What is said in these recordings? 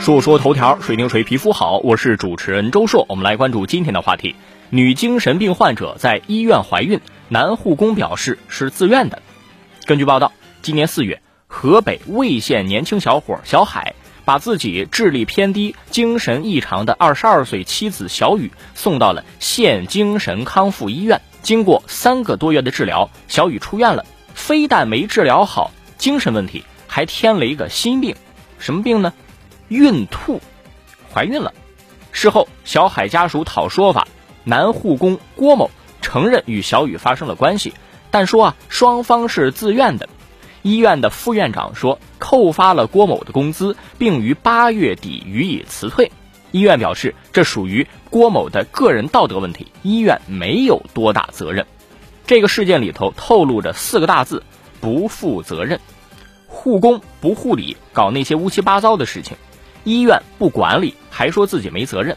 说说头条，谁听谁皮肤好？我是主持人周硕，我们来关注今天的话题：女精神病患者在医院怀孕，男护工表示是自愿的。根据报道，今年四月，河北魏县年轻小伙小海把自己智力偏低、精神异常的二十二岁妻子小雨送到了县精神康复医院。经过三个多月的治疗，小雨出院了。非但没治疗好精神问题，还添了一个新病，什么病呢？孕吐，怀孕了。事后，小海家属讨说法，男护工郭某承认与小雨发生了关系，但说啊，双方是自愿的。医院的副院长说，扣发了郭某的工资，并于八月底予以辞退。医院表示，这属于郭某的个人道德问题，医院没有多大责任。这个事件里头透露着四个大字：不负责任。护工不护理，搞那些乌七八糟的事情。医院不管理，还说自己没责任，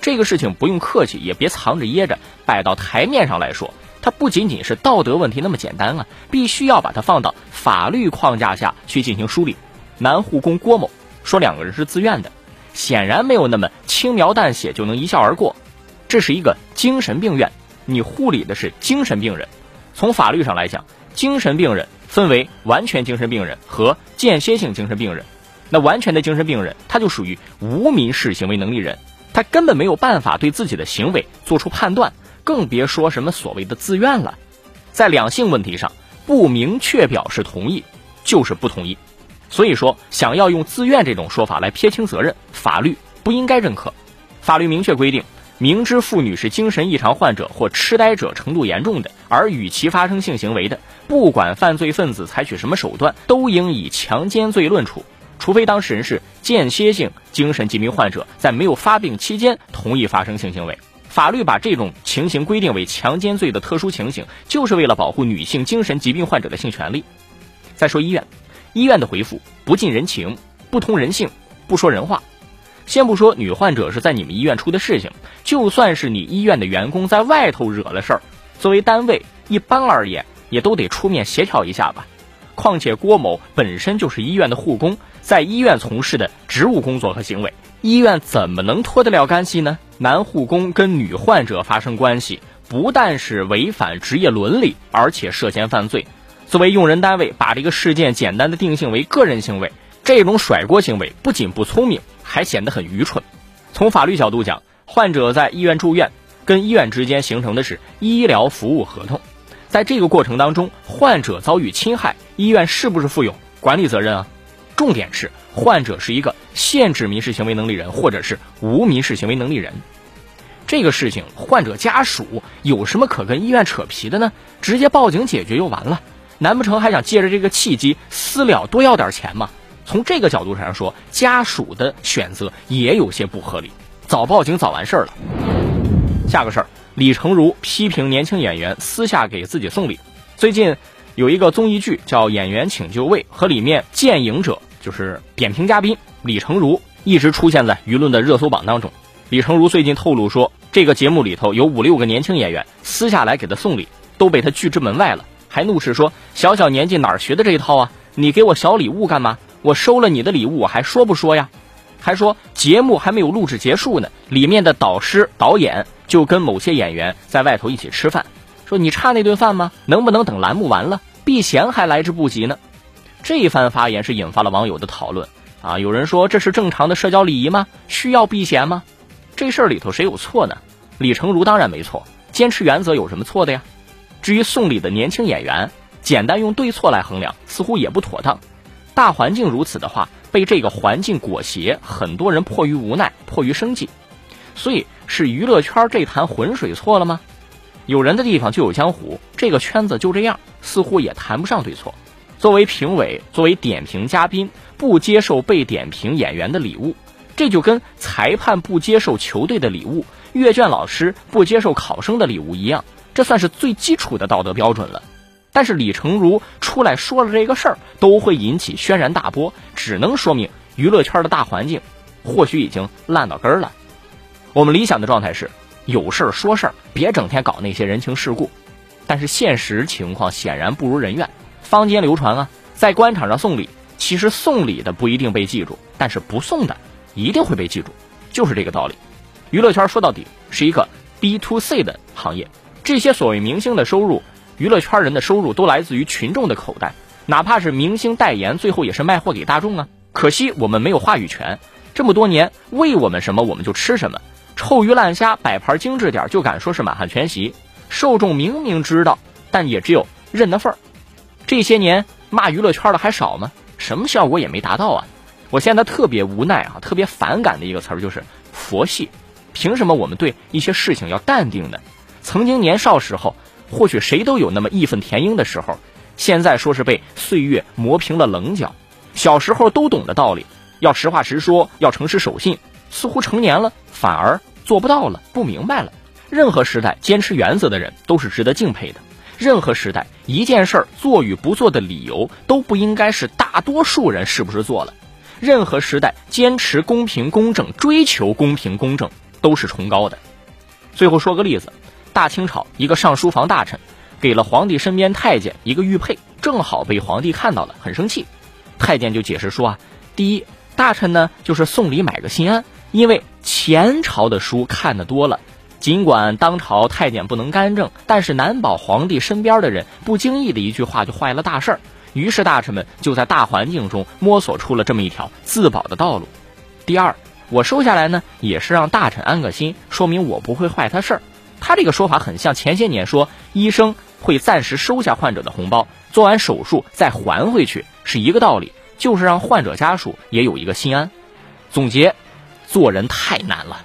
这个事情不用客气，也别藏着掖着，摆到台面上来说，它不仅仅是道德问题那么简单啊，必须要把它放到法律框架下去进行梳理。男护工郭某说两个人是自愿的，显然没有那么轻描淡写就能一笑而过。这是一个精神病院，你护理的是精神病人，从法律上来讲，精神病人分为完全精神病人和间歇性精神病人。那完全的精神病人，他就属于无民事行为能力人，他根本没有办法对自己的行为做出判断，更别说什么所谓的自愿了。在两性问题上，不明确表示同意就是不同意。所以说，想要用自愿这种说法来撇清责任，法律不应该认可。法律明确规定，明知妇女是精神异常患者或痴呆者程度严重的，而与其发生性行为的，不管犯罪分子采取什么手段，都应以强奸罪论处。除非当事人是间歇性精神疾病患者，在没有发病期间同意发生性行为，法律把这种情形规定为强奸罪的特殊情形，就是为了保护女性精神疾病患者的性权利。再说医院，医院的回复不近人情，不通人性，不说人话。先不说女患者是在你们医院出的事情，就算是你医院的员工在外头惹了事儿，作为单位，一般而言也都得出面协调一下吧。况且郭某本身就是医院的护工。在医院从事的职务工作和行为，医院怎么能脱得了干系呢？男护工跟女患者发生关系，不但是违反职业伦理，而且涉嫌犯罪。作为用人单位，把这个事件简单的定性为个人行为，这种甩锅行为不仅不聪明，还显得很愚蠢。从法律角度讲，患者在医院住院，跟医院之间形成的是医疗服务合同，在这个过程当中，患者遭遇侵害，医院是不是负有管理责任啊？重点是，患者是一个限制民事行为能力人，或者是无民事行为能力人。这个事情，患者家属有什么可跟医院扯皮的呢？直接报警解决就完了，难不成还想借着这个契机私了多要点钱吗？从这个角度上说，家属的选择也有些不合理。早报警早完事儿了。下个事儿，李成儒批评年轻演员私下给自己送礼。最近有一个综艺剧叫《演员请就位》，和里面见影者。就是点评嘉宾李成儒一直出现在舆论的热搜榜当中。李成儒最近透露说，这个节目里头有五六个年轻演员私下来给他送礼，都被他拒之门外了。还怒斥说：“小小年纪哪儿学的这一套啊？你给我小礼物干嘛？我收了你的礼物，我还说不说呀？”还说节目还没有录制结束呢，里面的导师导演就跟某些演员在外头一起吃饭，说你差那顿饭吗？能不能等栏目完了，避嫌还来之不及呢？这一番发言是引发了网友的讨论啊！有人说这是正常的社交礼仪吗？需要避嫌吗？这事儿里头谁有错呢？李成儒当然没错，坚持原则有什么错的呀？至于送礼的年轻演员，简单用对错来衡量似乎也不妥当。大环境如此的话，被这个环境裹挟，很多人迫于无奈，迫于生计，所以是娱乐圈这潭浑水错了吗？有人的地方就有江湖，这个圈子就这样，似乎也谈不上对错。作为评委，作为点评嘉宾，不接受被点评演员的礼物，这就跟裁判不接受球队的礼物，阅卷老师不接受考生的礼物一样，这算是最基础的道德标准了。但是李成儒出来说了这个事儿，都会引起轩然大波，只能说明娱乐圈的大环境或许已经烂到根儿了。我们理想的状态是有事儿说事儿，别整天搞那些人情世故。但是现实情况显然不如人愿。坊间流传啊，在官场上送礼，其实送礼的不一定被记住，但是不送的，一定会被记住，就是这个道理。娱乐圈说到底是一个 B to C 的行业，这些所谓明星的收入，娱乐圈人的收入都来自于群众的口袋，哪怕是明星代言，最后也是卖货给大众啊。可惜我们没有话语权，这么多年喂我们什么我们就吃什么，臭鱼烂虾摆盘精致点就敢说是满汉全席，受众明明知道，但也只有认的份儿。这些年骂娱乐圈的还少吗？什么效果也没达到啊！我现在特别无奈啊，特别反感的一个词儿就是佛系。凭什么我们对一些事情要淡定呢？曾经年少时候，或许谁都有那么义愤填膺的时候，现在说是被岁月磨平了棱角。小时候都懂的道理，要实话实说，要诚实守信，似乎成年了反而做不到了，不明白了。任何时代坚持原则的人都是值得敬佩的。任何时代一件事儿做与不做的理由都不应该是大多数人是不是做了。任何时代坚持公平公正，追求公平公正。都是崇高的。最后说个例子，大清朝一个上书房大臣给了皇帝身边太监一个玉佩，正好被皇帝看到了，很生气。太监就解释说啊，第一，大臣呢就是送礼买个心安，因为前朝的书看得多了，尽管当朝太监不能干政，但是难保皇帝身边的人不经意的一句话就坏了大事儿。于是大臣们就在大环境中摸索出了这么一条自保的道路。第二。我收下来呢，也是让大臣安个心，说明我不会坏他事儿。他这个说法很像前些年说医生会暂时收下患者的红包，做完手术再还回去，是一个道理，就是让患者家属也有一个心安。总结，做人太难了。